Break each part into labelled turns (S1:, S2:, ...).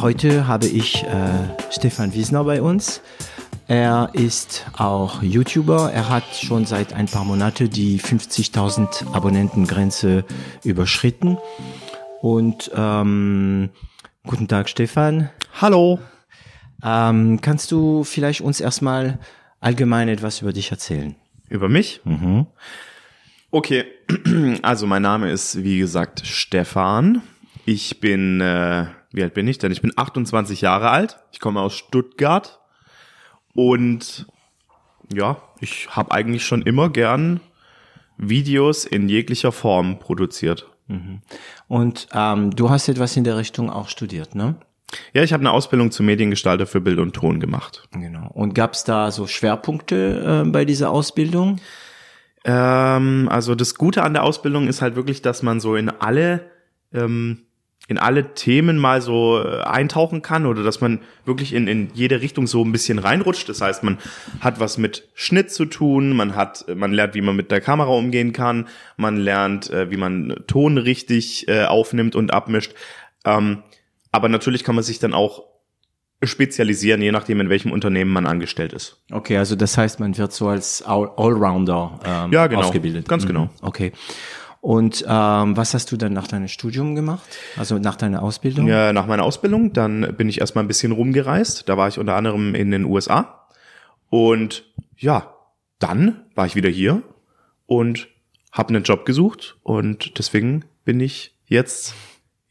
S1: Heute habe ich äh, Stefan Wiesner bei uns. Er ist auch YouTuber. Er hat schon seit ein paar Monaten die 50.000 Abonnentengrenze überschritten. Und ähm, guten Tag, Stefan.
S2: Hallo.
S1: Ähm, kannst du vielleicht uns erstmal allgemein etwas über dich erzählen?
S2: Über mich?
S1: Mhm.
S2: Okay, also mein Name ist wie gesagt Stefan. Ich bin, äh, wie alt bin ich denn? Ich bin 28 Jahre alt. Ich komme aus Stuttgart und ja, ich habe eigentlich schon immer gern Videos in jeglicher Form produziert.
S1: Und ähm, du hast etwas in der Richtung auch studiert, ne?
S2: Ja, ich habe eine Ausbildung zum Mediengestalter für Bild und Ton gemacht.
S1: Genau. Und gab es da so Schwerpunkte äh, bei dieser Ausbildung?
S2: Ähm, also das Gute an der Ausbildung ist halt wirklich, dass man so in alle ähm, in alle Themen mal so äh, eintauchen kann oder dass man wirklich in, in jede Richtung so ein bisschen reinrutscht. Das heißt, man hat was mit Schnitt zu tun, man hat, man lernt, wie man mit der Kamera umgehen kann, man lernt, äh, wie man Ton richtig äh, aufnimmt und abmischt. Ähm, aber natürlich kann man sich dann auch spezialisieren, je nachdem, in welchem Unternehmen man angestellt ist.
S1: Okay, also das heißt, man wird so als All- Allrounder ähm,
S2: Ja, genau.
S1: ausgebildet.
S2: Ganz genau.
S1: Okay. Und ähm, was hast du dann nach deinem Studium gemacht? Also nach deiner Ausbildung?
S2: Ja, nach meiner Ausbildung, dann bin ich erstmal ein bisschen rumgereist. Da war ich unter anderem in den USA. Und ja, dann war ich wieder hier und habe einen Job gesucht. Und deswegen bin ich jetzt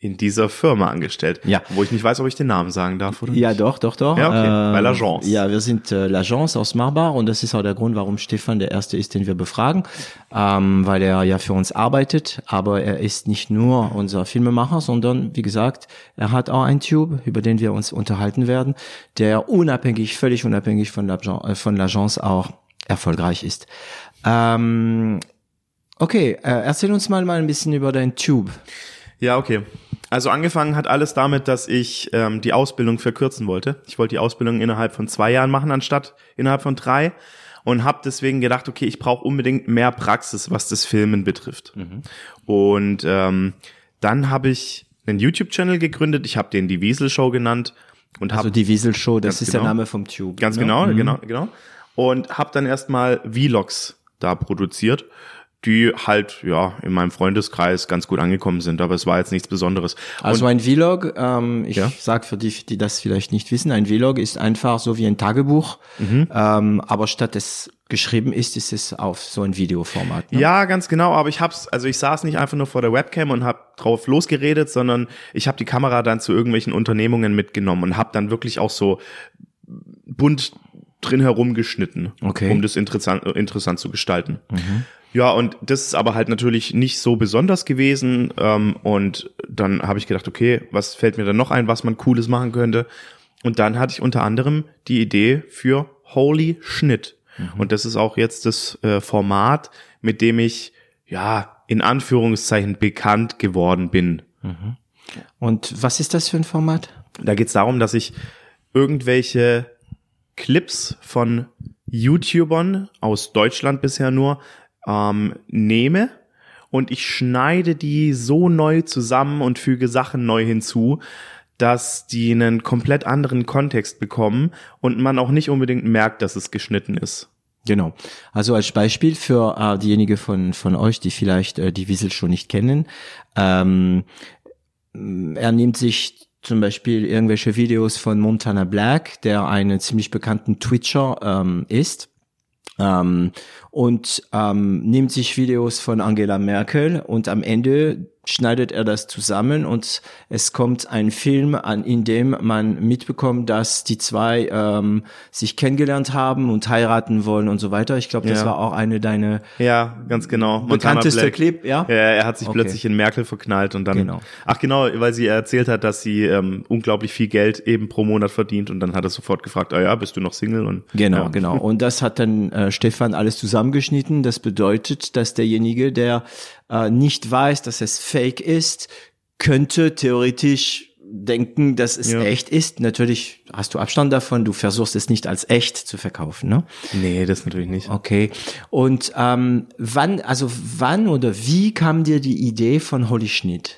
S2: in dieser Firma angestellt.
S1: Ja.
S2: Wo ich nicht weiß, ob ich den Namen sagen darf, oder?
S1: Ja, doch, doch, doch.
S2: Ja, okay.
S1: Ähm,
S2: Bei L'Agence.
S1: Ja, wir sind äh, L'Agence aus Marbach und das ist auch der Grund, warum Stefan der Erste ist, den wir befragen, ähm, weil er ja für uns arbeitet, aber er ist nicht nur unser Filmemacher, sondern wie gesagt, er hat auch einen Tube, über den wir uns unterhalten werden, der unabhängig, völlig unabhängig von L'Agence äh, von L'Agence auch erfolgreich ist. Ähm, okay, äh, erzähl uns mal mal ein bisschen über dein Tube.
S2: Ja, okay. Also angefangen hat alles damit, dass ich ähm, die Ausbildung verkürzen wollte. Ich wollte die Ausbildung innerhalb von zwei Jahren machen, anstatt innerhalb von drei. Und habe deswegen gedacht, okay, ich brauche unbedingt mehr Praxis, was das Filmen betrifft. Und ähm, dann habe ich einen YouTube-Channel gegründet. Ich habe den die Wiesel Show genannt und habe
S1: Also die Wiesel Show, das ist
S2: genau.
S1: der Name vom Tube.
S2: Ganz
S1: ne?
S2: genau, genau, genau. Und habe dann erstmal Vlogs da produziert, die halt ja in meinem Freundeskreis ganz gut angekommen sind, aber es war jetzt nichts Besonderes.
S1: Also ein Vlog, ähm, ich
S2: Ja.
S1: sag für die, die das vielleicht nicht wissen, ein Vlog ist einfach so wie ein Tagebuch,
S2: Mhm.
S1: ähm, aber statt es geschrieben ist, ist es auf so ein Videoformat. Ne?
S2: Ja, ganz genau, aber ich hab's, also ich saß nicht einfach nur vor der Webcam und hab drauf losgeredet, sondern ich habe die Kamera dann zu irgendwelchen Unternehmungen mitgenommen und hab dann wirklich auch so bunt drin herumgeschnitten,
S1: Okay.
S2: um das interessant, interessant zu gestalten. Ja, und das ist aber halt natürlich nicht so besonders gewesen. Ähm, und dann habe ich gedacht, okay, was fällt mir dann noch ein, was man Cooles machen könnte? Und dann hatte ich unter anderem die Idee für Holy Schnitt. Und das ist auch jetzt das äh, Format, mit dem ich ja in Anführungszeichen bekannt geworden bin.
S1: Und was ist das für ein Format?
S2: Da geht es darum, dass ich irgendwelche Clips von YouTubern aus Deutschland bisher nur ähm, nehme und ich schneide die so neu zusammen und füge Sachen neu hinzu, dass die einen komplett anderen Kontext bekommen und man auch nicht unbedingt merkt, dass es geschnitten ist.
S1: Genau. Also als Beispiel für äh, diejenigen von, von euch, die vielleicht äh, die Wiesel schon nicht kennen. Ähm, er nimmt sich zum Beispiel irgendwelche Videos von Montana Black, der einen ziemlich bekannten Twitcher ähm, ist. Ähm, und ähm, nimmt sich Videos von Angela Merkel und am Ende schneidet er das zusammen und es kommt ein Film an, in dem man mitbekommt, dass die zwei ähm, sich kennengelernt haben und heiraten wollen und so weiter. Ich glaube, das
S2: Ja.
S1: war auch eine deine
S2: Ja, ganz genau. Montana
S1: bekannteste. Clip, ja?
S2: Ja, er hat sich
S1: Okay.
S2: plötzlich in Merkel verknallt und dann.
S1: Genau.
S2: Ach genau, weil sie erzählt hat, dass sie ähm, unglaublich viel Geld eben pro Monat verdient und dann hat er sofort gefragt, ah ja, bist du noch Single? Und
S1: Genau,
S2: ja.
S1: genau. Und das hat dann äh, Stefan alles zusammengeschnitten. Das bedeutet, dass derjenige, der äh, nicht weiß, dass es fake ist, könnte theoretisch denken, dass es
S2: Ja.
S1: echt ist. Natürlich hast du Abstand davon. Du versuchst es nicht als echt zu verkaufen, ne?
S2: Nee, das natürlich nicht.
S1: Okay. Und ähm, wann, also wann oder wie kam dir die Idee von Holy Schnitt?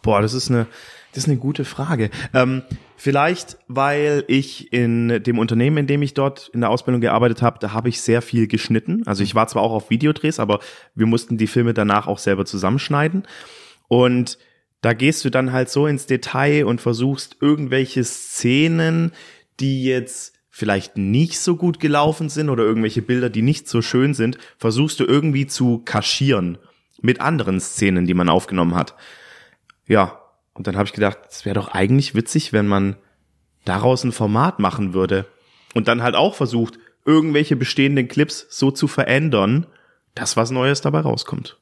S2: Boah, das ist eine, das ist eine gute Frage. Ähm, vielleicht, weil ich in dem Unternehmen, in dem ich dort in der Ausbildung gearbeitet habe, da habe ich sehr viel geschnitten. Also ich war zwar auch auf Videodrehs, aber wir mussten die Filme danach auch selber zusammenschneiden. Und da gehst du dann halt so ins Detail und versuchst irgendwelche Szenen, die jetzt vielleicht nicht so gut gelaufen sind oder irgendwelche Bilder, die nicht so schön sind, versuchst du irgendwie zu kaschieren mit anderen Szenen, die man aufgenommen hat. Ja, und dann habe ich gedacht, es wäre doch eigentlich witzig, wenn man daraus ein Format machen würde und dann halt auch versucht, irgendwelche bestehenden Clips so zu verändern, dass was Neues dabei rauskommt.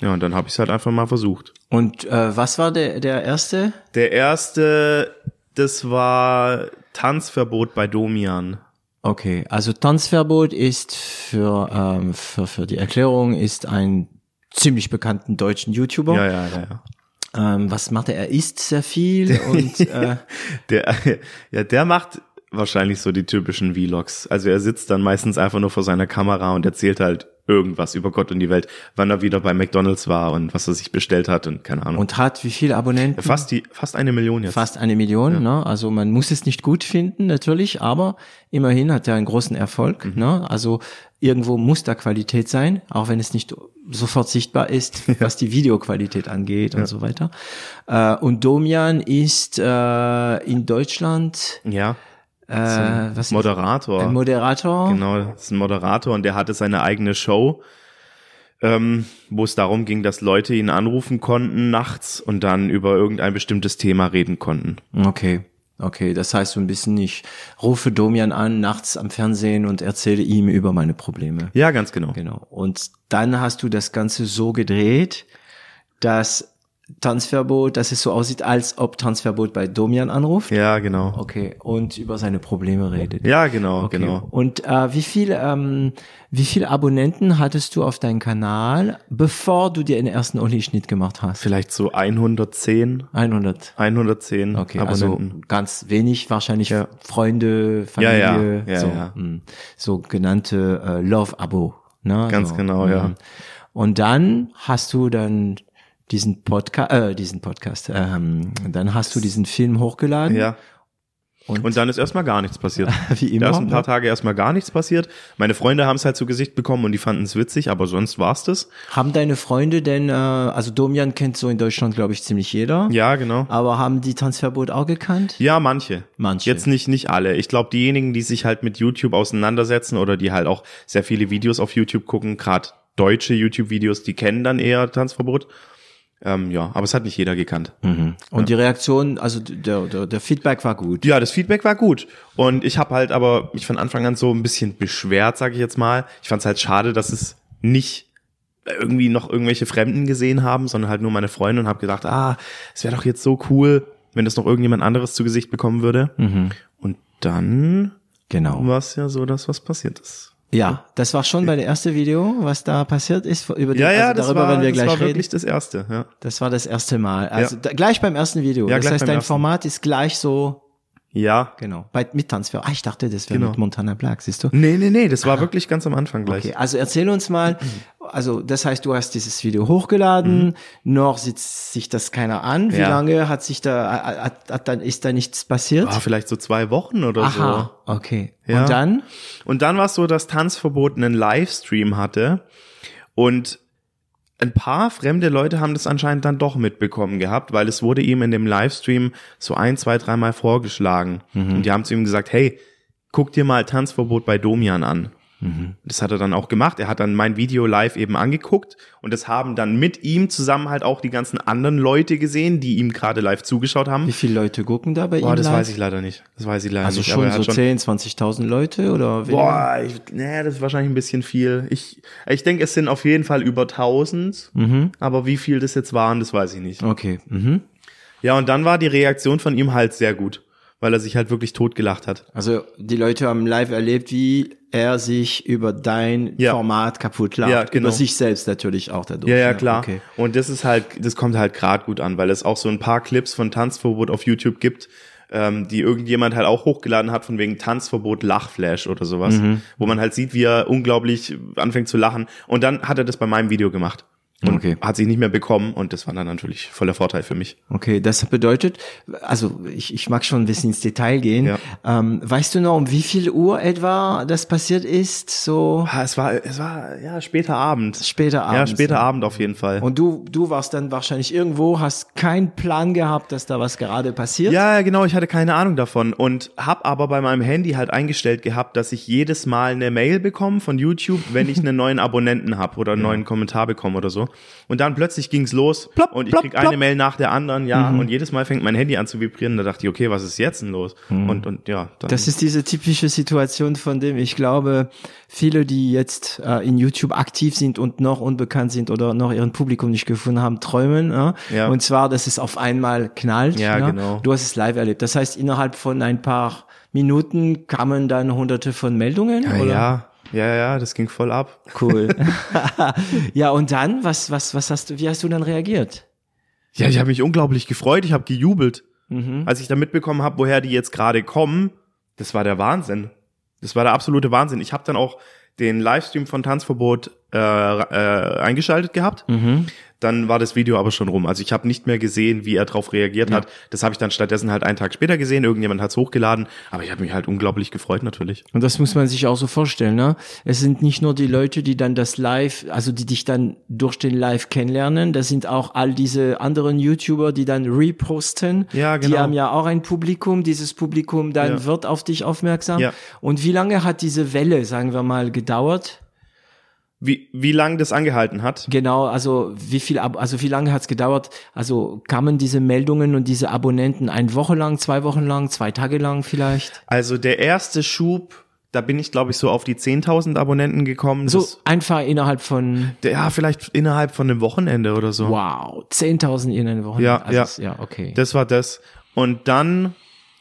S2: Ja, und dann habe ich es halt einfach mal versucht.
S1: Und äh, was war der, der erste?
S2: Der erste, das war Tanzverbot bei Domian.
S1: Okay, also Tanzverbot ist für, ähm, für, für die Erklärung ist ein ziemlich bekannten deutschen YouTuber.
S2: Ja, ja, ja, ja.
S1: Ähm, was macht er? Er isst sehr viel und äh,
S2: Der, ja, der macht wahrscheinlich so die typischen Vlogs. Also er sitzt dann meistens einfach nur vor seiner Kamera und erzählt halt irgendwas über Gott und die Welt, wann er wieder bei McDonalds war und was er sich bestellt hat und keine Ahnung.
S1: und hat wie viele Abonnenten?
S2: fast die, fast eine Million jetzt.
S1: Fast eine Million. Ne? Also man muss es nicht gut finden natürlich, aber immerhin hat er einen großen Erfolg.
S2: Mhm.
S1: Ne? Also irgendwo muss da Qualität sein, auch wenn es nicht sofort sichtbar ist, was die Videoqualität angeht und so weiter. Äh, und Domian ist äh, in Deutschland
S2: Ja.
S1: äh, was
S2: Moderator.
S1: ein Moderator.
S2: Genau, das ist ein Moderator und der hatte seine eigene Show, ähm, wo es darum ging, dass Leute ihn anrufen konnten nachts und dann über irgendein bestimmtes Thema reden konnten.
S1: Okay. Okay, das heißt so ein bisschen, ich rufe Domian an nachts am Fernsehen und erzähle ihm über meine Probleme.
S2: Ja, ganz genau.
S1: Genau. Und dann hast du das Ganze so gedreht, dass Tanzverbot, dass es so aussieht, als ob Tanzverbot bei Domian anruft.
S2: Ja, genau.
S1: Okay. Und über seine Probleme redet.
S2: Ja, genau,
S1: Okay.
S2: genau.
S1: Und äh, wie viel, ähm, wie viel Abonnenten hattest du auf deinem Kanal, bevor du dir den ersten Oli-Schnitt gemacht hast?
S2: Vielleicht so 110,
S1: 100.
S2: 110
S1: Okay,
S2: Abonnenten.
S1: also ganz wenig, wahrscheinlich
S2: Ja.
S1: Freunde,
S2: Ja, ja.
S1: Familie,
S2: Ja,
S1: so,
S2: ja.
S1: mh. so genannte äh, Love-Abo. Ne?
S2: Ganz
S1: so,
S2: genau, ja.
S1: mh. Und dann hast du dann diesen Podcast, äh, diesen Podcast, ähm, dann hast du diesen Film hochgeladen.
S2: ja.
S1: Und,
S2: Und dann ist erstmal gar nichts passiert.
S1: wie immer.
S2: Da ist ein paar
S1: ne?
S2: Tage erstmal gar nichts passiert. Meine Freunde haben es halt zu Gesicht bekommen und die fanden es witzig, aber sonst war's das.
S1: Haben deine Freunde denn, äh, also Domian kennt so in Deutschland, glaube ich, ziemlich jeder.
S2: Ja, genau.
S1: Aber haben die Tanzverbot auch gekannt?
S2: Ja, manche.
S1: Manche.
S2: Jetzt nicht, nicht alle. Ich glaube, diejenigen, die sich halt mit YouTube auseinandersetzen oder die halt auch sehr viele Videos auf YouTube gucken, gerade deutsche YouTube-Videos, die kennen dann eher Tanzverbot. Ähm, ja, aber es hat nicht jeder gekannt.
S1: Mhm. Und die Reaktion, also der, der, der Feedback war gut.
S2: Ja, das Feedback war gut. Und ich habe halt aber mich von Anfang an so ein bisschen beschwert, sage ich jetzt mal. Ich fand es halt schade, dass es nicht irgendwie noch irgendwelche Fremden gesehen haben, sondern halt nur meine Freunde und habe gedacht, ah, es wäre doch jetzt so cool, wenn das noch irgendjemand anderes zu Gesicht bekommen würde. Und dann
S1: Genau.
S2: war es ja so, dass was passiert ist.
S1: Ja, das war schon bei der erste Video, was da passiert ist. Über die,
S2: Ja, ja,
S1: also
S2: das
S1: darüber
S2: war,
S1: werden wir
S2: das
S1: gleich
S2: war
S1: reden.
S2: wirklich das erste. Ja.
S1: Das war das erste Mal. Also
S2: Ja.
S1: da, gleich beim ersten Video.
S2: Ja,
S1: das heißt, dein
S2: ersten.
S1: Format ist gleich so,
S2: ja.
S1: genau, bei, mit Tanzverbot. Ah, ich dachte, das wäre
S2: Genau.
S1: mit Montana Black, siehst du?
S2: Nee, nee, nee, das war wirklich ganz am Anfang gleich.
S1: Okay, also erzähl uns mal, also das heißt, du hast dieses Video hochgeladen, noch sitzt sich das keiner an. Wie
S2: Mhm. Ja.
S1: lange hat sich da, hat, hat dann, ist da nichts passiert?
S2: War vielleicht so zwei Wochen oder
S1: Aha, okay.
S2: Ja.
S1: Und dann?
S2: Und dann war es so, dass Tanzverbot einen Livestream hatte und ein paar fremde Leute haben das anscheinend dann doch mitbekommen gehabt, weil es wurde ihm in dem Livestream so ein, zwei, dreimal vorgeschlagen. Und die haben zu ihm gesagt, hey, guck dir mal Tanzverbot bei Domian an. Das hat er dann auch gemacht. Er hat dann mein Video live eben angeguckt und das haben dann mit ihm zusammen halt auch die ganzen anderen Leute gesehen, die ihm gerade live zugeschaut haben.
S1: Wie viele Leute gucken da bei
S2: Boah,
S1: ihm
S2: das
S1: live?
S2: weiß ich leider nicht. Das weiß ich leider
S1: Also
S2: nicht.
S1: schon
S2: er
S1: so
S2: hat
S1: 10, 20.000 Leute oder weniger?
S2: Boah, ich, nee, das ist wahrscheinlich ein bisschen viel. Ich, ich denke, es sind auf jeden Fall über 1000.
S1: Mhm.
S2: Aber wie viel das jetzt waren, das weiß ich nicht.
S1: Okay. Mhm.
S2: Ja, und dann war die Reaktion von ihm halt sehr gut, weil er sich halt wirklich totgelacht hat.
S1: Also die Leute haben live erlebt, wie er sich über dein
S2: Ja.
S1: Format kaputt lacht.
S2: Ja, genau.
S1: Über sich selbst natürlich auch dadurch.
S2: Ja, ja, klar.
S1: Okay.
S2: Und das ist halt, das kommt halt gerade gut an, weil es auch so ein paar Clips von Tanzverbot auf YouTube gibt, ähm, die irgendjemand halt auch hochgeladen hat von wegen Tanzverbot Lachflash oder sowas,
S1: Mhm.
S2: wo man halt sieht, wie er unglaublich anfängt zu lachen. Und dann hat er das bei meinem Video gemacht. Und
S1: Okay.
S2: hat sich nicht mehr bekommen und das war dann natürlich voller Vorteil für mich.
S1: Okay, das bedeutet, also ich, ich mag schon ein bisschen ins Detail gehen.
S2: Ja.
S1: Ähm, weißt du noch, um wie viel Uhr etwa das passiert ist? So
S2: Ah, es war, es war ja später Abend.
S1: später
S2: Ja,
S1: abends.
S2: später
S1: ne?
S2: Abend auf jeden Fall.
S1: Und du, du warst dann wahrscheinlich irgendwo, hast keinen Plan gehabt, dass da was gerade passiert.
S2: Ja, ja, genau, ich hatte keine Ahnung davon und hab aber bei meinem Handy halt eingestellt gehabt, dass ich jedes Mal eine Mail bekomme von YouTube, wenn ich einen neuen Abonnenten hab oder einen neuen Kommentar bekomme oder so. Und dann plötzlich ging's los
S1: Plopp,
S2: und ich
S1: plopp,
S2: krieg
S1: plopp.
S2: eine Mail nach der anderen, ja, und jedes Mal fängt mein Handy an zu vibrieren. Da dachte ich, okay, was ist jetzt denn los? Und und ja, dann
S1: Das ist diese typische Situation, von dem ich glaube, viele, die jetzt äh, in YouTube aktiv sind und noch unbekannt sind oder noch ihren Publikum nicht gefunden haben, träumen. Äh?
S2: Ja.
S1: Und zwar, dass es auf einmal knallt.
S2: Ja,
S1: ne?
S2: genau.
S1: Du hast es live erlebt. Das heißt, innerhalb von ein paar Minuten kamen dann hunderte von Meldungen?
S2: ja,
S1: oder?
S2: ja, ja, ja, das ging voll ab.
S1: Cool. ja, und dann, was, was, was hast du, wie hast du dann reagiert?
S2: Ja, ich habe mich unglaublich gefreut, ich habe gejubelt.
S1: Mhm.
S2: Als ich dann mitbekommen habe, woher die jetzt gerade kommen, das war der Wahnsinn. Das war der absolute Wahnsinn. Ich habe dann auch den Livestream von Tanzverbot äh, äh, eingeschaltet gehabt.
S1: Mhm.
S2: Dann war das Video aber schon rum. Also ich habe nicht mehr gesehen, wie er darauf reagiert hat. Das habe ich dann stattdessen halt einen Tag später gesehen. Irgendjemand hat's hochgeladen. Aber ich habe mich halt unglaublich gefreut natürlich.
S1: Und das muss man sich auch so vorstellen, ne? Es sind nicht nur die Leute, die dann das Live, also die dich dann durch den Live kennenlernen, das sind auch all diese anderen YouTuber, die dann reposten.
S2: Ja,
S1: Die
S2: genau.
S1: haben ja auch ein Publikum, dieses Publikum dann
S2: Ja.
S1: wird auf dich aufmerksam.
S2: Ja.
S1: Und wie lange hat diese Welle, sagen wir mal, gedauert?
S2: Wie, wie lang das angehalten hat?
S1: Genau, also wie viel, Ab- also wie lange hat's gedauert? Also kamen diese Meldungen und diese Abonnenten eine Woche lang, zwei Wochen lang, zwei Tage lang vielleicht?
S2: Also der erste Schub, da bin ich glaube ich so auf die 10.000 Abonnenten gekommen.
S1: So einfach innerhalb von
S2: der, ja, vielleicht innerhalb von einem Wochenende oder so.
S1: Wow, 10.000 in einer Woche.
S2: Ja,
S1: also
S2: ja.
S1: ja, okay.
S2: Das war das. Und dann,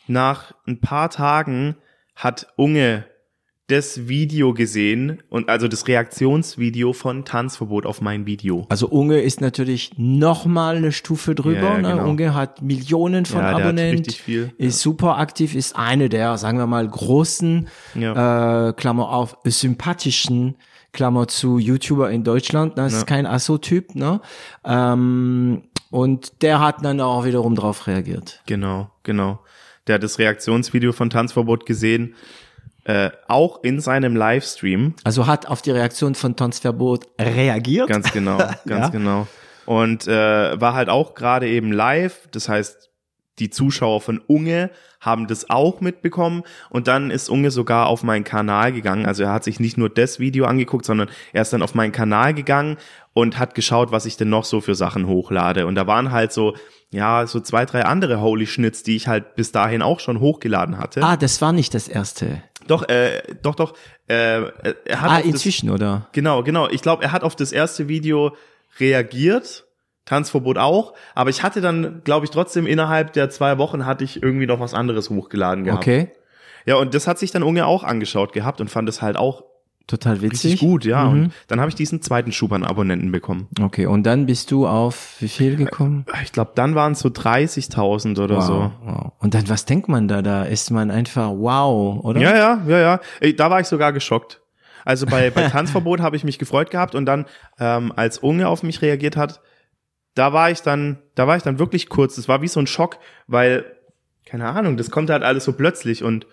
S2: nach ein paar Tagen, hat Unge das Video gesehen und also das Reaktionsvideo von Tanzverbot auf mein Video.
S1: also Unge ist natürlich noch mal eine Stufe drüber.
S2: Ja, ja,
S1: ne?
S2: genau.
S1: Unge hat Millionen von
S2: Ja,
S1: Abonnenten, ist super aktiv, ist eine der, sagen wir mal, großen,
S2: Ja.
S1: äh, Klammer auf, sympathischen Klammer zu YouTuber in Deutschland. Das ist kein Asso-Typ. Ne? Ähm, und der hat dann auch wiederum drauf reagiert.
S2: Genau, genau. Der hat das Reaktionsvideo von Tanzverbot gesehen, äh, auch in seinem Livestream.
S1: Also hat auf die Reaktion von Tanzverbot reagiert.
S2: Ganz genau, ganz
S1: Ja.
S2: genau. Und äh, war halt auch gerade eben live. Das heißt, die Zuschauer von Unge haben das auch mitbekommen. Und dann ist Unge sogar auf meinen Kanal gegangen. Also er hat sich nicht nur das Video angeguckt, sondern er ist dann auf meinen Kanal gegangen und hat geschaut, was ich denn noch so für Sachen hochlade. Und da waren halt so, ja, so zwei, drei andere Holy Schnitz, die ich halt bis dahin auch schon hochgeladen hatte.
S1: Ah, das war nicht das erste.
S2: Doch, äh, doch, doch. Äh, er hat
S1: Ah,
S2: auf das,
S1: inzwischen, oder?
S2: Genau, genau. Ich glaube, er hat auf das erste Video reagiert. Tanzverbot auch. Aber ich hatte dann, glaube ich, trotzdem innerhalb der zwei Wochen hatte ich irgendwie noch was anderes hochgeladen gehabt.
S1: Okay.
S2: Ja, und das hat sich dann Unge auch angeschaut gehabt und fand es halt auch
S1: Total witzig.
S2: richtig gut, ja.
S1: Mhm.
S2: Und dann habe ich diesen zweiten Schub an Abonnenten bekommen.
S1: Okay, und dann bist du auf wie viel gekommen?
S2: Ich glaube, dann waren es so 30.000 oder so.
S1: wow. Und dann, was denkt man da? Da ist man einfach wow, oder?
S2: Ja, ja, ja, ja. Da war ich sogar geschockt. Also bei, bei Tanzverbot habe ich mich gefreut gehabt und dann, ähm, als Unge auf mich reagiert hat, da war ich dann, da war ich dann wirklich kurz. Das war wie so ein Schock, weil, keine Ahnung, das kommt halt alles so plötzlich und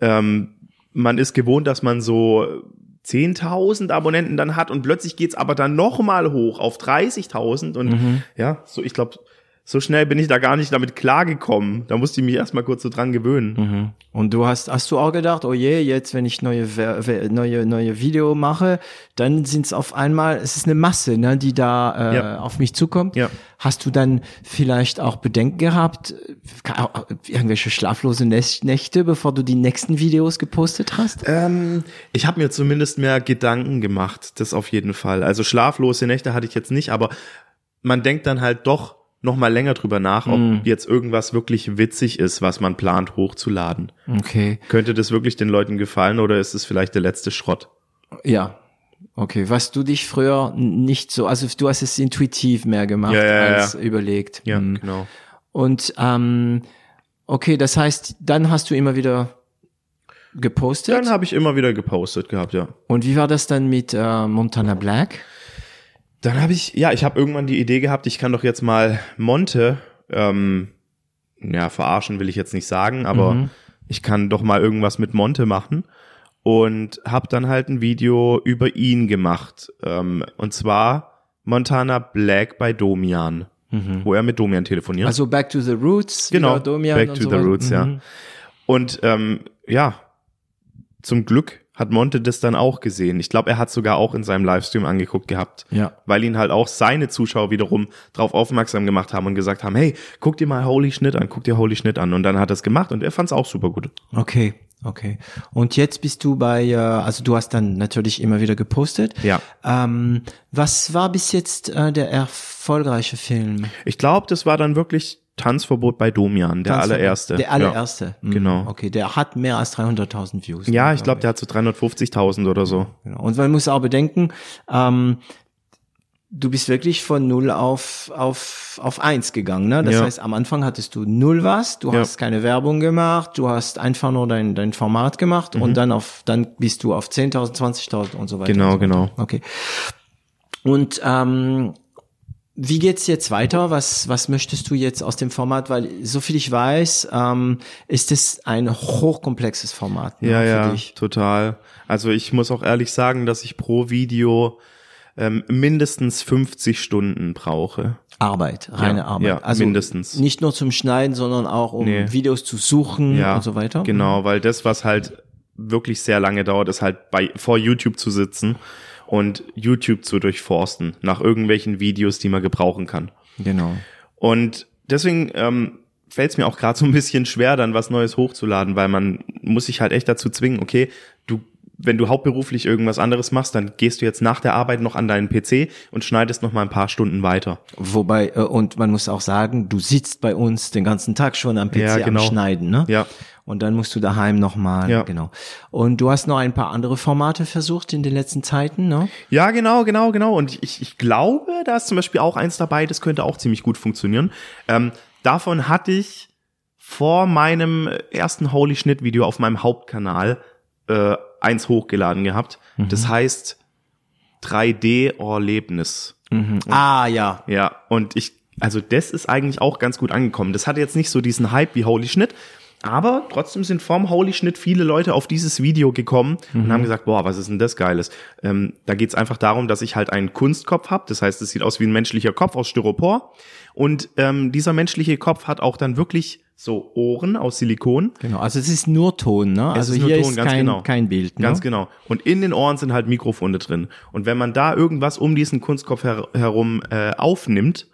S2: ähm, man ist gewohnt, dass man so 10.000 Abonnenten dann hat und plötzlich geht's aber dann nochmal hoch auf 30.000 und ja, so ich glaube so schnell bin ich da gar nicht damit klargekommen. Da musste ich mich erstmal kurz so dran gewöhnen.
S1: Mhm. Und du hast, hast du auch gedacht, oh je, jetzt, wenn ich neue, neue, neue Video mache, dann sind es auf einmal, es ist eine Masse, ne, die da äh, ja. auf mich zukommt.
S2: Ja.
S1: Hast du dann vielleicht auch Bedenken gehabt, irgendwelche schlaflose Nächte, bevor du die nächsten Videos gepostet hast?
S2: Ähm, ich habe mir zumindest mehr Gedanken gemacht, das auf jeden Fall. Also schlaflose Nächte hatte ich jetzt nicht, aber man denkt dann halt doch, noch mal länger drüber nach, ob mm. jetzt irgendwas wirklich witzig ist, was man plant hochzuladen.
S1: Okay.
S2: Könnte das wirklich den Leuten gefallen oder ist es vielleicht der letzte Schrott?
S1: Ja. Okay, was du dich früher nicht so, also du hast es intuitiv mehr gemacht
S2: ja, ja,
S1: als
S2: ja.
S1: überlegt.
S2: Ja, mhm. genau.
S1: Und ähm, okay, das heißt, dann hast du immer wieder gepostet?
S2: Dann habe ich immer wieder gepostet gehabt, ja.
S1: Und wie war das dann mit äh, Montana Black?
S2: Dann habe ich, ja, ich habe irgendwann die Idee gehabt, ich kann doch jetzt mal Monte, ähm, ja, verarschen will ich jetzt nicht sagen, aber mhm. ich kann doch mal irgendwas mit Monte machen und habe dann halt ein Video über ihn gemacht ähm, und zwar Montana Black bei Domian, mhm. wo er mit Domian telefoniert.
S1: Also Back to the Roots,
S2: genau, Back to so the Roots, mhm. ja. Und ähm, ja, zum Glück hat Monte das dann auch gesehen. Ich glaube, er hat sogar auch in seinem Livestream angeguckt gehabt.
S1: Ja.
S2: Weil ihn halt auch seine Zuschauer wiederum darauf aufmerksam gemacht haben und gesagt haben, hey, guck dir mal Holy Schnitt an, guck dir Holy Schnitt an. Und dann hat er es gemacht und er fand es auch super gut.
S1: Okay, okay. Und jetzt bist du bei, äh, also du hast dann natürlich immer wieder gepostet.
S2: Ja.
S1: Ähm, was war bis jetzt äh, der erfolgreiche Film?
S2: Ich glaube, das war dann wirklich Tanzverbot bei Domian, der
S1: Tanzverbot.
S2: allererste.
S1: Der allererste. Ja,
S2: mhm. Genau.
S1: Okay, der hat mehr als 300.000 Views.
S2: Ja, ich glaube, der hat so 350.000 oder so.
S1: Genau. Und man muss auch bedenken, ähm, du bist wirklich von null auf auf auf eins gegangen, ne? Das ja. heißt, am Anfang hattest du null was, du ja. hast keine Werbung gemacht, du hast einfach nur dein dein Format gemacht mhm. und dann auf dann bist du auf 10.000, 20.000 und so weiter.
S2: Genau,
S1: so
S2: genau.
S1: Okay. Und ähm, wie geht's jetzt weiter? Was, was möchtest du jetzt aus dem Format? Weil, so viel ich weiß, ähm, ist es ein hochkomplexes Format.
S2: Ne, ja, ja, dich. total. Also ich muss auch ehrlich sagen, dass ich pro Video ähm, mindestens 50 Stunden brauche.
S1: Arbeit, reine
S2: ja,
S1: Arbeit.
S2: Ja, also mindestens.
S1: Nicht nur zum Schneiden, sondern auch um nee. Videos zu suchen ja, und so weiter.
S2: Genau, weil das, was halt wirklich sehr lange dauert, ist halt bei vor YouTube zu sitzen und YouTube zu durchforsten nach irgendwelchen Videos, die man gebrauchen kann.
S1: Genau.
S2: Und deswegen ähm, fällt es mir auch gerade so ein bisschen schwer, dann was Neues hochzuladen, weil man muss sich halt echt dazu zwingen, okay, wenn du hauptberuflich irgendwas anderes machst, dann gehst du jetzt nach der Arbeit noch an deinen PC und schneidest noch mal ein paar Stunden weiter.
S1: Wobei, äh, und man muss auch sagen, du sitzt bei uns den ganzen Tag schon am PC
S2: ja, genau.
S1: am Schneiden, ne?
S2: Ja.
S1: Und dann musst du daheim nochmal,
S2: ja.
S1: genau. Und du hast noch ein paar andere Formate versucht in den letzten Zeiten, ne?
S2: Ja, genau, genau, genau. Und ich, ich glaube, da ist zum Beispiel auch eins dabei, das könnte auch ziemlich gut funktionieren. Ähm, davon hatte ich vor meinem ersten Holy Schnitt Video auf meinem Hauptkanal äh, eins hochgeladen gehabt. Mhm. Das heißt 3D-Erlebnis.
S1: Mhm. Ah, ja.
S2: Ja, und ich, also das ist eigentlich auch ganz gut angekommen. Das hatte jetzt nicht so diesen Hype wie Holy Schnitt, aber trotzdem sind vom Holy Schnitt viele Leute auf dieses Video gekommen mhm. und haben gesagt, boah, was ist denn das Geiles? Ähm, da geht's einfach darum, dass ich halt einen Kunstkopf habe. Das heißt, es sieht aus wie ein menschlicher Kopf aus Styropor. Und ähm, dieser menschliche Kopf hat auch dann wirklich so Ohren aus Silikon.
S1: Genau, also es ist nur Ton, ne?
S2: Es
S1: also
S2: ist
S1: hier
S2: Ton,
S1: ist kein,
S2: genau.
S1: kein Bild. Ne?
S2: Ganz genau. Und in den Ohren sind halt Mikrofone drin. Und wenn man da irgendwas um diesen Kunstkopf her herum äh, aufnimmt,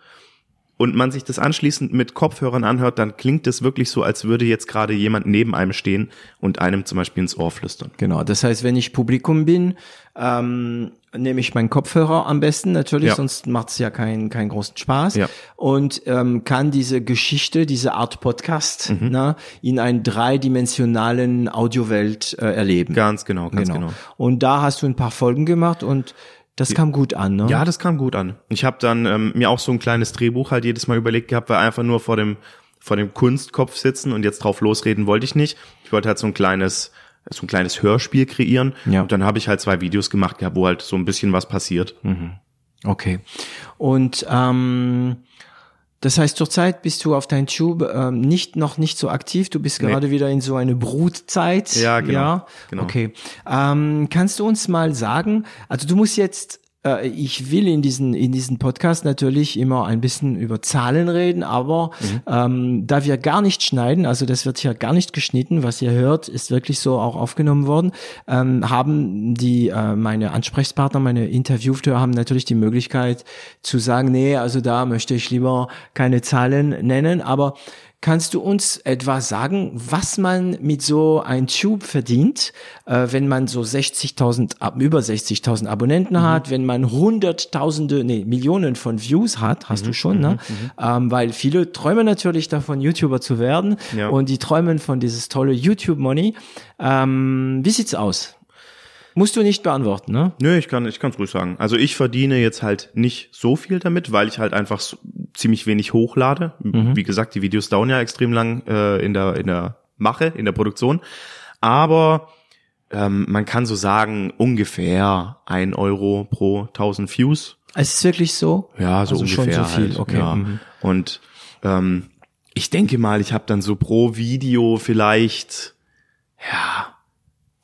S2: und man sich das anschließend mit Kopfhörern anhört, dann klingt es wirklich so, als würde jetzt gerade jemand neben einem stehen und einem zum Beispiel ins Ohr flüstern.
S1: Genau, das heißt, wenn ich Publikum bin, ähm, nehme ich meinen Kopfhörer am besten natürlich,
S2: Ja.
S1: sonst macht es ja keinen keinen großen Spaß
S2: Ja.
S1: und ähm, kann diese Geschichte, diese Art Podcast,
S2: Mhm.
S1: na, in einer dreidimensionalen Audiowelt äh, erleben.
S2: Ganz genau, ganz genau.
S1: Und da hast du ein paar Folgen gemacht und das kam gut an, ne?
S2: Ja, das kam gut an. Ich habe dann ähm, mir auch so ein kleines Drehbuch halt jedes Mal überlegt gehabt, weil einfach nur vor dem vor dem Kunstkopf sitzen und jetzt drauf losreden wollte ich nicht. Ich wollte halt so ein kleines so ein kleines Hörspiel kreieren
S1: Ja.
S2: und dann habe ich halt zwei Videos gemacht gehabt, wo halt so ein bisschen was passiert.
S1: Okay. Und ähm, das heißt, zurzeit bist du auf dein Tube ähm, nicht noch nicht so aktiv. Du bist
S2: Nee.
S1: gerade wieder in so eine Brutzeit.
S2: Ja, genau,
S1: Ja?
S2: genau.
S1: Okay. Ähm, kannst du uns mal sagen? Also du musst jetzt ich will in diesen, in diesen Podcast natürlich immer ein bisschen über Zahlen reden, aber mhm. ähm, da wir gar nicht schneiden, also das wird hier gar nicht geschnitten, was ihr hört, ist wirklich so auch aufgenommen worden, ähm, haben die, äh, meine Ansprechpartner, meine Interviewter haben natürlich die Möglichkeit zu sagen, nee, also da möchte ich lieber keine Zahlen nennen, aber Kannst du uns etwas sagen, was man mit so ein Tube verdient, äh, wenn man so 60.000, über 60.000 Abonnenten mhm. hat, wenn man hunderttausende, nee, Millionen von Views hat, hast mhm. du schon, ne? Mhm. mhm. Ähm, weil viele träumen natürlich davon, YouTuber zu werden ja. und die träumen von dieses tolle YouTube-Money. Ähm, wie sieht's aus? Musst du nicht beantworten, ne?
S2: Nö, ich kann ich kann's ruhig sagen. Also ich verdiene jetzt halt nicht so viel damit, weil ich halt einfach so, ziemlich wenig hochlade. Mhm. Wie gesagt, die Videos dauern ja extrem lang äh, in der in der Mache, in der Produktion. Aber ähm, man kann so sagen ungefähr ein Euro pro 1000 Views.
S1: Es ist wirklich so?
S2: Ja, so also ungefähr. Schon so viel. Halt, okay. Ja. Mhm. Und ähm, ich denke mal, ich habe dann so pro Video vielleicht ja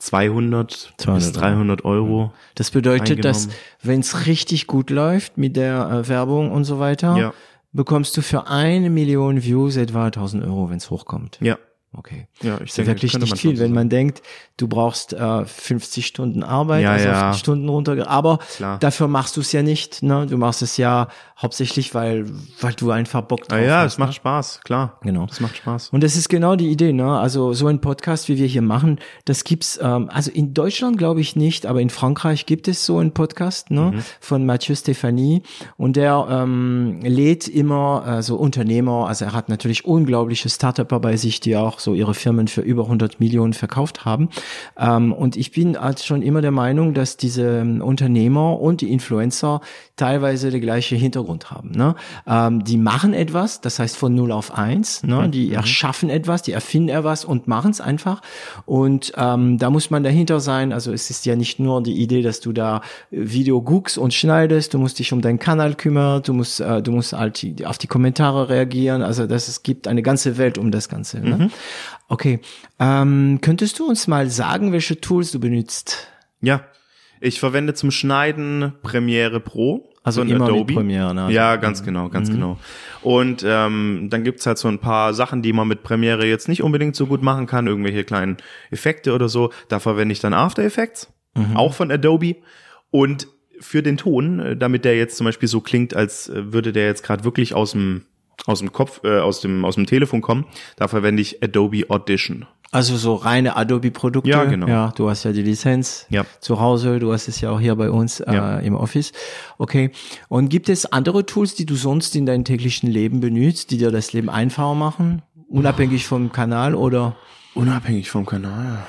S2: 200, 200 bis 300 Euro.
S1: Das bedeutet, dass wenn es richtig gut läuft mit der äh, Werbung und so weiter, ja. bekommst du für eine Million Views etwa 1000 Euro, wenn es hochkommt.
S2: Ja.
S1: Okay.
S2: Ja, ich
S1: das
S2: denke,
S1: wirklich nicht viel, wenn man denkt, du brauchst äh, 50 Stunden Arbeit,
S2: ja,
S1: also
S2: ja.
S1: Stunden runter, aber Klar. dafür machst du es ja nicht, ne? Du machst es ja hauptsächlich, weil weil du einfach Bock
S2: drauf ah, ja, hast. Ja, es macht ne? Spaß, klar.
S1: Genau.
S2: Es macht Spaß.
S1: Und das ist genau die Idee, ne? Also so ein Podcast, wie wir hier machen, das gibt's ähm, also in Deutschland glaube ich nicht, aber in Frankreich gibt es so einen Podcast, ne? Mhm. Von Mathieu Stéphanie und der ähm, lädt immer äh, so Unternehmer, also er hat natürlich unglaubliche Startupper bei sich, die auch so ihre Firmen für über 100 Millionen verkauft haben. Ähm, und ich bin halt schon immer der Meinung, dass diese ähm, Unternehmer und die Influencer teilweise der gleiche Hintergrund haben. Ne? Ähm, die machen etwas, das heißt von 0 auf 1, ne? Mhm. die mhm. erschaffen etwas, die erfinden etwas und machen es einfach. Und ähm, da muss man dahinter sein. Also es ist ja nicht nur die Idee, dass du da Video guckst und schneidest, du musst dich um deinen Kanal kümmern, du musst, äh, du musst halt auf die Kommentare reagieren. Also das, es gibt eine ganze Welt um das Ganze. Ne? Mhm. Okay. Ähm, könntest du uns mal sagen, welche Tools du benutzt?
S2: Ja, ich verwende zum Schneiden Premiere Pro.
S1: Also immer Adobe. Premiere, ne?
S2: Ja, ganz genau, ganz mhm. genau. Und ähm, dann gibt's halt so ein paar Sachen, die man mit Premiere jetzt nicht unbedingt so gut machen kann, irgendwelche kleinen Effekte oder so. Da verwende ich dann After Effects, mhm. auch von Adobe. Und für den Ton, äh, damit der jetzt zum Beispiel so klingt, als äh, würde der jetzt gerade wirklich aus dem aus dem Kopf, äh, aus dem aus dem Telefon kommen, da verwende ich Adobe Audition.
S1: Also so reine Adobe-Produkte.
S2: Ja, genau.
S1: Ja, du hast ja die Lizenz
S2: ja.
S1: zu Hause, du hast es ja auch hier bei uns äh, ja. im Office. Okay. Und gibt es andere Tools, die du sonst in deinem täglichen Leben benutzt, die dir das Leben einfacher machen? Unabhängig vom Kanal oder?
S2: Unabhängig vom Kanal.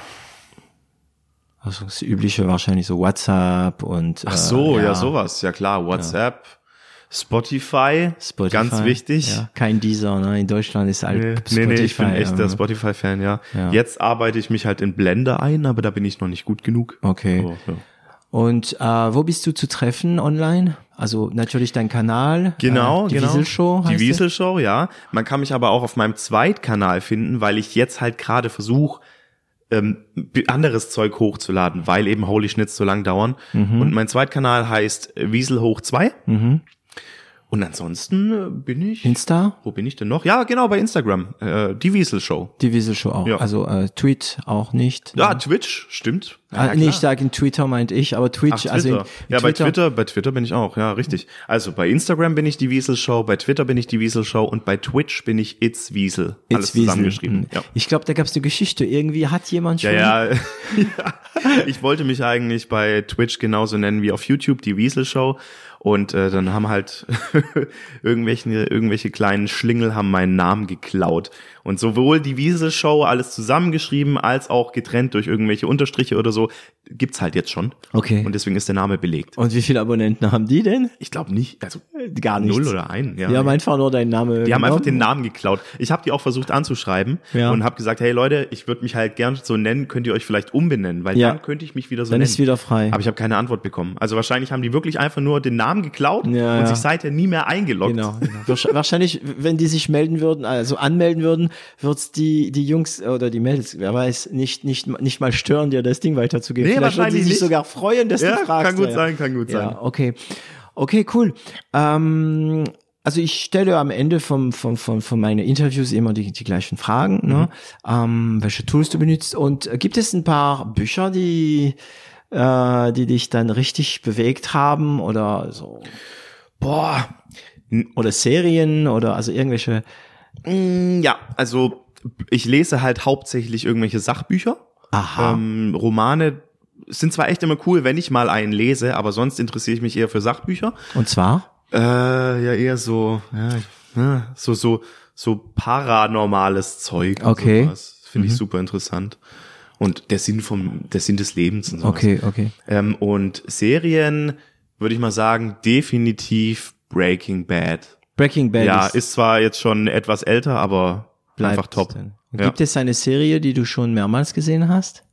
S1: Also das übliche wahrscheinlich so WhatsApp und.
S2: Ach so, äh, ja. ja. sowas. Ja klar, WhatsApp. Spotify, Spotify, ganz wichtig.
S1: Ja, kein Deezer, ne? In Deutschland ist halt
S2: nee, Spotify. Nee, nee, ich bin echt ähm, der Spotify-Fan, ja. ja. Jetzt arbeite ich mich halt in Blender ein, aber da bin ich noch nicht gut genug.
S1: Okay. Aber, ja. Und äh, wo bist du zu treffen online? Also natürlich dein Kanal.
S2: Genau,
S1: äh, die
S2: genau.
S1: Wieselshow.
S2: Die Wieselshow, ja. Man kann mich aber auch auf meinem Zweitkanal finden, weil ich jetzt halt gerade versuche, ähm, anderes Zeug hochzuladen, weil eben Holy Schnitz so lang dauern. Mhm. Und mein Zweitkanal heißt Wiesel hoch 2. Mhm. Und ansonsten äh, bin ich.
S1: Insta?
S2: Wo bin ich denn noch? Ja, genau, bei Instagram. Äh, die Wiesel Show.
S1: Die Wiesel Show auch. Ja. Also äh, Tweet auch nicht.
S2: Ja, Twitch, stimmt.
S1: Ja, ah, nee, ich sage in Twitter meint ich, aber Twitch, Ach, Twitter. also in, in
S2: Ja, Twitter. bei Twitter, bei Twitter bin ich auch, ja, richtig. Also bei Instagram bin ich die Wiesel Show, bei Twitter bin ich die Wiesel Show und bei Twitch bin ich It's Wiesel.
S1: It's Alles Wiesel. zusammengeschrieben. Hm. Ja. Ich glaube, da gab es eine Geschichte. Irgendwie hat jemand schon.
S2: Ja, ja. ich wollte mich eigentlich bei Twitch genauso nennen wie auf YouTube, die Wiesel Show. Und äh, dann haben halt irgendwelche, irgendwelche kleinen Schlingel haben meinen Namen geklaut. Und sowohl die Wiesel-Show, alles zusammengeschrieben, als auch getrennt durch irgendwelche Unterstriche oder so, gibt's halt jetzt schon.
S1: Okay.
S2: Und deswegen ist der Name belegt.
S1: Und wie viele Abonnenten haben die denn?
S2: Ich glaube nicht, also
S1: gar nicht.
S2: Null oder ein.
S1: Ja. Die haben einfach nur deinen Namen.
S2: Die genommen. haben einfach den Namen geklaut. Ich habe die auch versucht anzuschreiben ja. und habe gesagt, hey Leute, ich würde mich halt gern so nennen, könnt ihr euch vielleicht umbenennen, weil ja. dann könnte ich mich wieder so
S1: dann
S2: nennen.
S1: Dann ist wieder frei.
S2: Aber ich habe keine Antwort bekommen. Also wahrscheinlich haben die wirklich einfach nur den Namen geklaut
S1: Ja,
S2: und sich seither nie mehr eingeloggt.
S1: Genau, genau. Wahrsch- Wahrscheinlich, wenn die sich melden würden, also anmelden würden, wird's die, die Jungs oder die Mädels, wer weiß, nicht, nicht, nicht mal stören, dir das Ding weiterzugeben.
S2: Nee,
S1: Vielleicht
S2: wahrscheinlich
S1: sich
S2: nicht.
S1: sogar freuen, dass
S2: Ja,
S1: du fragst.
S2: kann gut
S1: ja.
S2: sein, kann gut sein.
S1: Ja, okay. Okay, cool. Ähm, also ich stelle am Ende vom, vom, von, von meinen Interviews immer die, die gleichen Fragen,
S2: Mhm.
S1: ne? ähm, welche Tools du benutzt. Und äh, gibt es ein paar Bücher, die, äh, die dich dann richtig bewegt haben oder so?
S2: Boah,
S1: Oder Serien oder also irgendwelche
S2: Ja, also ich lese halt hauptsächlich irgendwelche Sachbücher.
S1: Aha.
S2: Ähm, Romane sind zwar echt immer cool, wenn ich mal einen lese, aber sonst interessiere ich mich eher für Sachbücher.
S1: Und zwar?
S2: Äh, ja, eher so, ja, ja, so, so, so paranormales Zeug.
S1: Okay.
S2: sowas. Finde ich super interessant. Und der Sinn vom, der Sinn des Lebens und sowas.
S1: Okay, okay.
S2: Ähm, und Serien würde ich mal sagen, definitiv Breaking Bad.
S1: Breaking Bad
S2: Ja,
S1: ist,
S2: ist zwar jetzt schon etwas älter, aber
S1: bleibt
S2: einfach top. Ja.
S1: Gibt es eine Serie, die du schon mehrmals gesehen hast?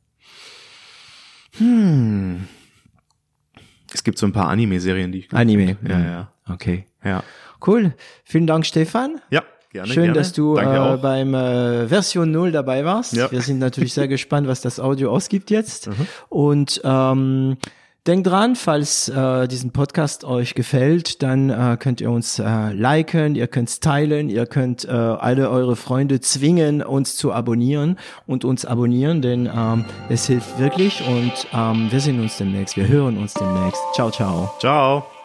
S2: Es gibt so ein paar Anime-Serien, die ich gut
S1: Anime.
S2: finde. Ja, ja.
S1: Okay.
S2: Ja.
S1: Cool. Vielen Dank, Stefan.
S2: Ja, gerne.
S1: Schön,
S2: gerne.
S1: dass du äh, beim äh, Version 0 dabei warst.
S2: Ja.
S1: Wir sind natürlich sehr gespannt, was das Audio ausgibt jetzt.
S2: Mhm.
S1: Und ähm, denkt dran, falls äh, diesen Podcast euch gefällt, dann äh, könnt ihr uns äh, liken, ihr könnt teilen, ihr könnt äh, alle eure Freunde zwingen, uns zu abonnieren und uns abonnieren, denn ähm, es hilft wirklich und ähm, wir sehen uns demnächst, wir hören uns demnächst. Ciao, ciao.
S2: Ciao.